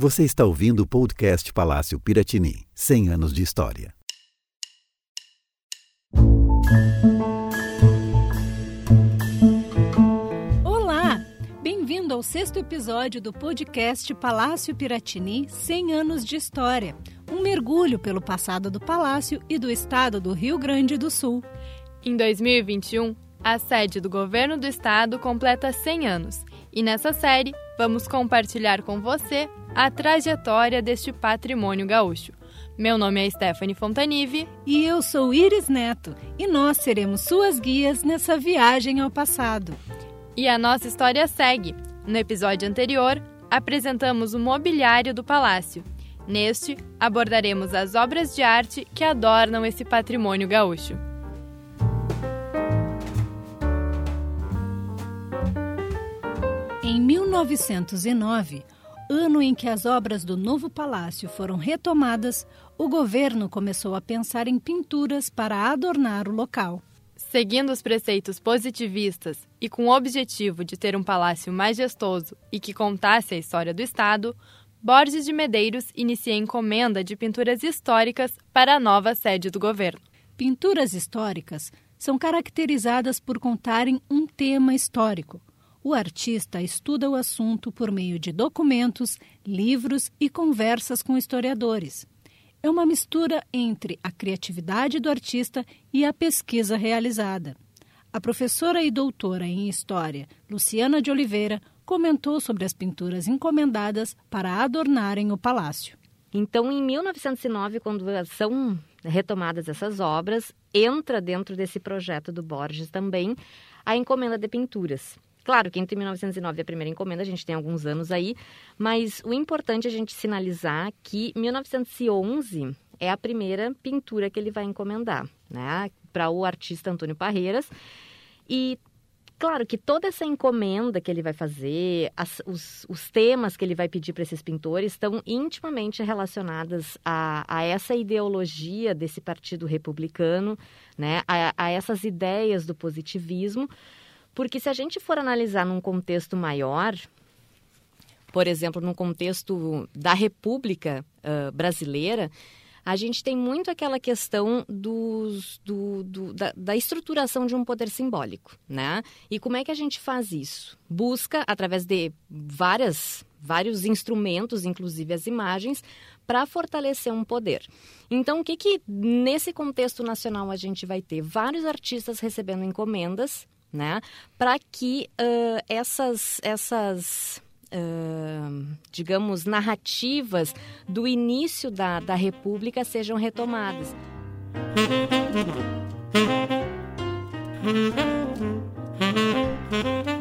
Você está ouvindo o podcast Palácio Piratini 100 anos de história. Olá! Bem-vindo ao sexto episódio do podcast Palácio Piratini 100 anos de história. Um mergulho pelo passado do palácio e do estado do Rio Grande do Sul. Em 2021, a sede do governo do estado completa 100 anos e nessa série vamos compartilhar com você a trajetória deste patrimônio gaúcho. Meu nome é Stephanie Fontanive. E eu sou Iris Neto, e nós seremos suas guias nessa viagem ao passado. E a nossa história segue. No episódio anterior, apresentamos o mobiliário do palácio. Neste, abordaremos as obras de arte que adornam esse patrimônio gaúcho. Em 1909, ano em que as obras do novo palácio foram retomadas, o governo começou a pensar em pinturas para adornar o local. Seguindo os preceitos positivistas e com o objetivo de ter um palácio majestoso e que contasse a história do Estado, Borges de Medeiros inicia a encomenda de pinturas históricas para a nova sede do governo. Pinturas históricas são caracterizadas por contarem um tema histórico. O artista estuda o assunto por meio de documentos, livros e conversas com historiadores. É uma mistura entre a criatividade do artista e a pesquisa realizada. A professora e doutora em História, Luciana de Oliveira, comentou sobre as pinturas encomendadas para adornarem o palácio. Então, em 1909, quando são retomadas essas obras, entra dentro desse projeto do Borges também a encomenda de pinturas. Claro que entre 1909 e a primeira encomenda, a gente tem alguns anos aí, mas o importante é a gente sinalizar que 1911 é a primeira pintura que ele vai encomendar, né, para o artista Antônio Parreiras. E Claro que toda essa encomenda que ele vai fazer, as, os, os, temas que ele vai pedir para esses pintores estão intimamente relacionadas a, a, essa ideologia desse partido republicano, né? a, a essas ideias do positivismo, porque se a gente for analisar num contexto maior, por exemplo, num contexto da República uh, Brasileira, a gente tem muito aquela questão dos, do, do, da, da, estruturação de um poder simbólico, né? E como é que a gente faz isso? Busca, através de várias, vários instrumentos, inclusive as imagens, para fortalecer um poder. Então, o que que nesse contexto nacional a gente vai ter? Vários artistas recebendo encomendas, né? Para que uh, essas, essas uh, digamos, narrativas do início da, da República sejam retomadas.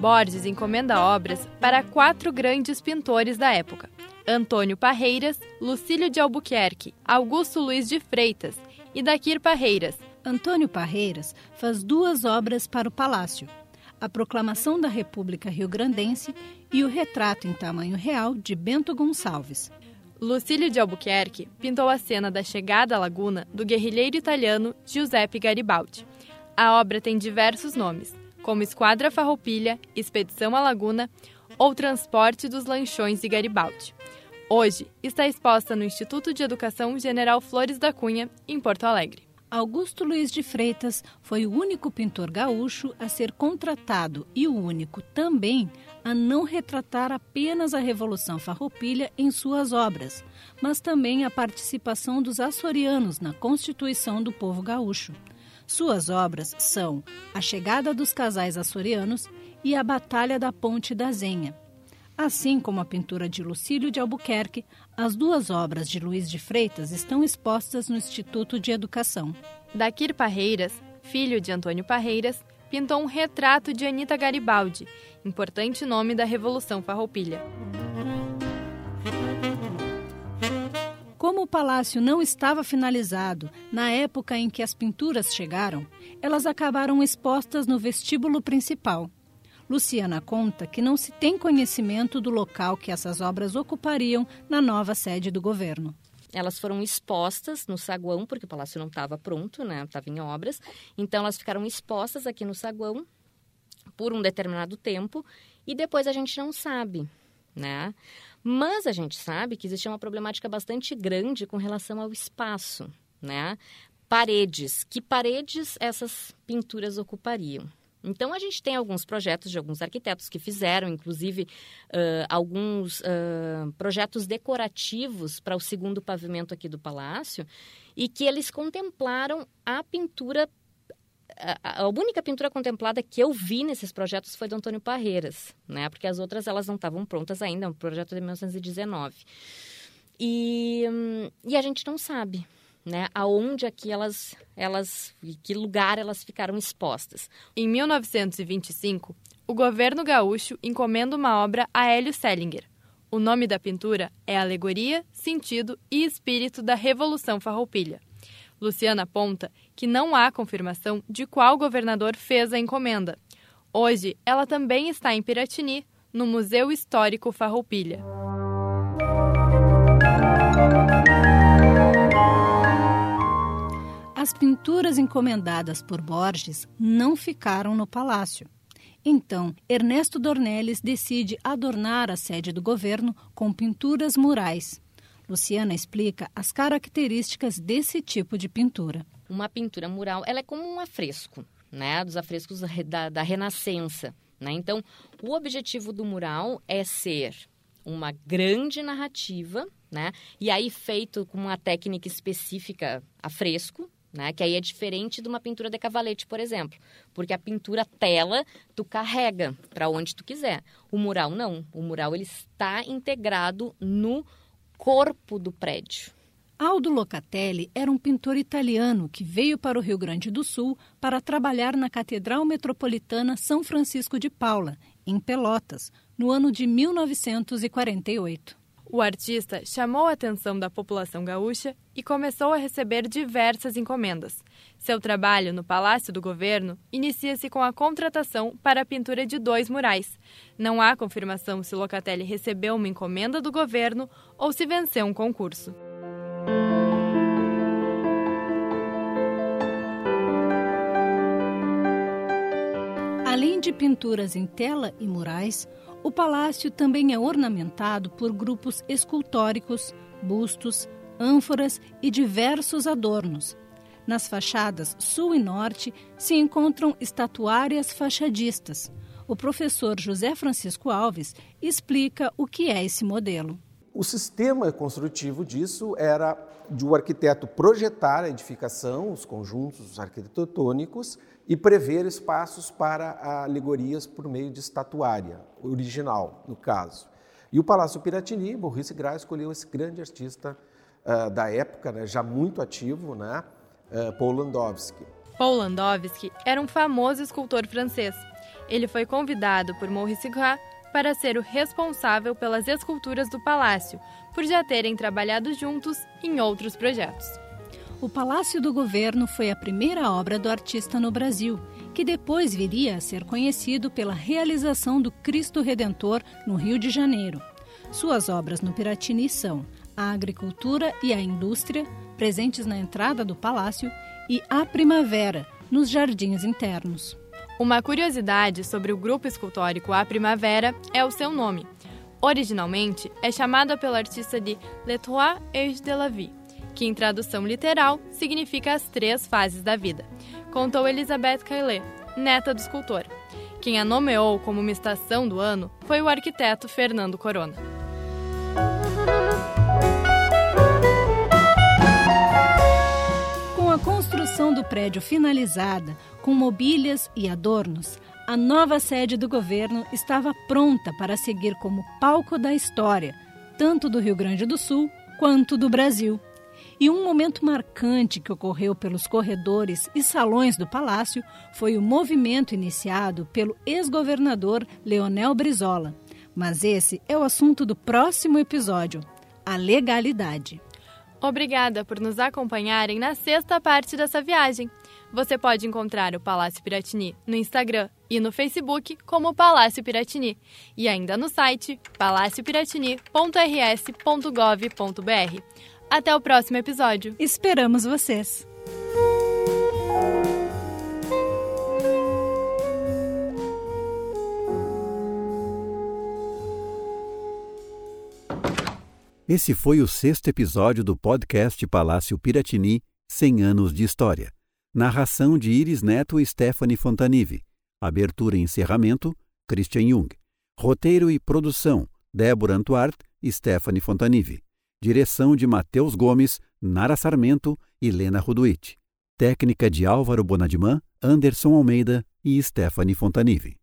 Borges encomenda obras para quatro grandes pintores da época: Antônio Parreiras, Lucílio de Albuquerque, Augusto Luiz de Freitas e Daquir Parreiras, Antônio Parreiras faz duas obras para o palácio: a Proclamação da República Rio-Grandense e o retrato em tamanho real de Bento Gonçalves. Lucílio de Albuquerque pintou a cena da chegada à laguna do guerrilheiro italiano Giuseppe Garibaldi. A obra tem diversos nomes, como Esquadra Farroupilha, Expedição à Laguna ou Transporte dos Lanchões de Garibaldi. Hoje está exposta no Instituto de Educação General Flores da Cunha, em Porto Alegre. Augusto Luiz de Freitas foi o único pintor gaúcho a ser contratado e o único também a não retratar apenas a Revolução Farroupilha em suas obras, mas também a participação dos açorianos na constituição do povo gaúcho. Suas obras são A Chegada dos Casais Açorianos e A Batalha da Ponte da Zenha. Assim como a pintura de Lucílio de Albuquerque, as duas obras de Luiz de Freitas estão expostas no Instituto de Educação. Daquir Parreiras, filho de Antônio Parreiras, pintou um retrato de Anita Garibaldi, importante nome da Revolução Farroupilha. Como o palácio não estava finalizado na época em que as pinturas chegaram, elas acabaram expostas no vestíbulo principal. Luciana conta que não se tem conhecimento do local que essas obras ocupariam na nova sede do governo. Elas foram expostas no saguão, porque o palácio não estava pronto, né? Estava em obras. Então, elas ficaram expostas aqui no saguão por um determinado tempo e depois a gente não sabe, né? Mas a gente sabe que existia uma problemática bastante grande com relação ao espaço, né? Paredes. Que paredes essas pinturas ocupariam? Então, a gente tem alguns projetos de alguns arquitetos que fizeram, inclusive, uh, alguns uh, projetos decorativos para o segundo pavimento aqui do palácio, e que eles contemplaram a pintura. A, única pintura contemplada que eu vi nesses projetos foi do Antônio Parreiras, né? Porque as outras elas não estavam prontas ainda, é um projeto de 1919. E, hum, e a gente não sabe, né, aonde aqui elas, elas, que lugar elas ficaram expostas. Em 1925, o governo gaúcho encomenda uma obra a Hélio Selinger. O nome da pintura é Alegoria, Sentido e Espírito da Revolução Farroupilha. Luciana aponta que não há confirmação de qual governador fez a encomenda. Hoje, ela também está em Piratini, no Museu Histórico Farroupilha. As pinturas encomendadas por Borges não ficaram no palácio. Então, Ernesto Dornelles decide adornar a sede do governo com pinturas murais. Luciana explica as características desse tipo de pintura. Uma pintura mural, ela é como um afresco, né, dos afrescos da, da Renascença. Né? Então, o objetivo do mural é ser uma grande narrativa, né? E aí feito com uma técnica específica a fresco, né? Que aí é diferente de uma pintura de cavalete, por exemplo. Porque a pintura tela, tu carrega para onde tu quiser. O mural não. O mural ele está integrado no corpo do prédio. Aldo Locatelli era um pintor italiano que veio para o Rio Grande do Sul para trabalhar na Catedral Metropolitana São Francisco de Paula, em Pelotas, no ano de 1948. O artista chamou a atenção da população gaúcha e começou a receber diversas encomendas. Seu trabalho no Palácio do Governo inicia-se com a contratação para a pintura de dois murais. Não há confirmação se Locatelli recebeu uma encomenda do governo ou se venceu um concurso. Pinturas em tela e murais, o palácio também é ornamentado por grupos escultóricos, bustos, ânforas e diversos adornos. Nas fachadas sul e norte se encontram estatuárias fachadistas. O professor José Francisco Alves explica o que é esse modelo. O sistema construtivo disso era de o arquiteto projetar a edificação, os conjuntos arquitetônicos, e prever espaços para alegorias por meio de estatuária, original, no caso. E o Palácio Piratini, Maurice Gras escolheu esse grande artista uh, da época, né, já muito ativo, né, uh, Paul Landowski. Paul Landowski era um famoso escultor francês. Ele foi convidado por Maurice Gras para ser o responsável pelas esculturas do palácio, por já terem trabalhado juntos em outros projetos. O Palácio do Governo foi a primeira obra do artista no Brasil, que depois viria a ser conhecido pela realização do Cristo Redentor no Rio de Janeiro. Suas obras no Piratini são A Agricultura e a Indústria, presentes na entrada do palácio, e A Primavera, nos jardins internos. Uma curiosidade sobre o grupo escultórico A Primavera é o seu nome. Originalmente, é chamada pelo artista de Les Trois Âges de la Vie, que em tradução literal significa as três fases da vida, contou Elizabeth Caillet, neta do escultor. Quem a nomeou como uma estação do ano foi o arquiteto Fernando Corona. Construção do prédio finalizada, com mobílias e adornos, a nova sede do governo estava pronta para seguir como palco da história, tanto do Rio Grande do Sul quanto do Brasil. E um momento marcante que ocorreu pelos corredores e salões do palácio foi o movimento iniciado pelo ex-governador Leonel Brizola. Mas esse é o assunto do próximo episódio: a legalidade. Obrigada por nos acompanharem na sexta parte dessa viagem. Você pode encontrar o Palácio Piratini no Instagram e no Facebook como Palácio Piratini e ainda no site palaciopiratini.rs.gov.br. Até o próximo episódio. Esperamos vocês! Esse foi o sexto episódio do podcast Palácio Piratini 100 anos de história. Narração de Iris Neto e Stephanie Fontanive. Abertura e encerramento, Christian Jung. Roteiro e produção, Débora Antuart e Stephanie Fontanive. Direção de Matheus Gomes, Nara Sarmento e Lena Ruduit. Técnica de Álvaro Bonadiman, Anderson Almeida e Stephanie Fontanive.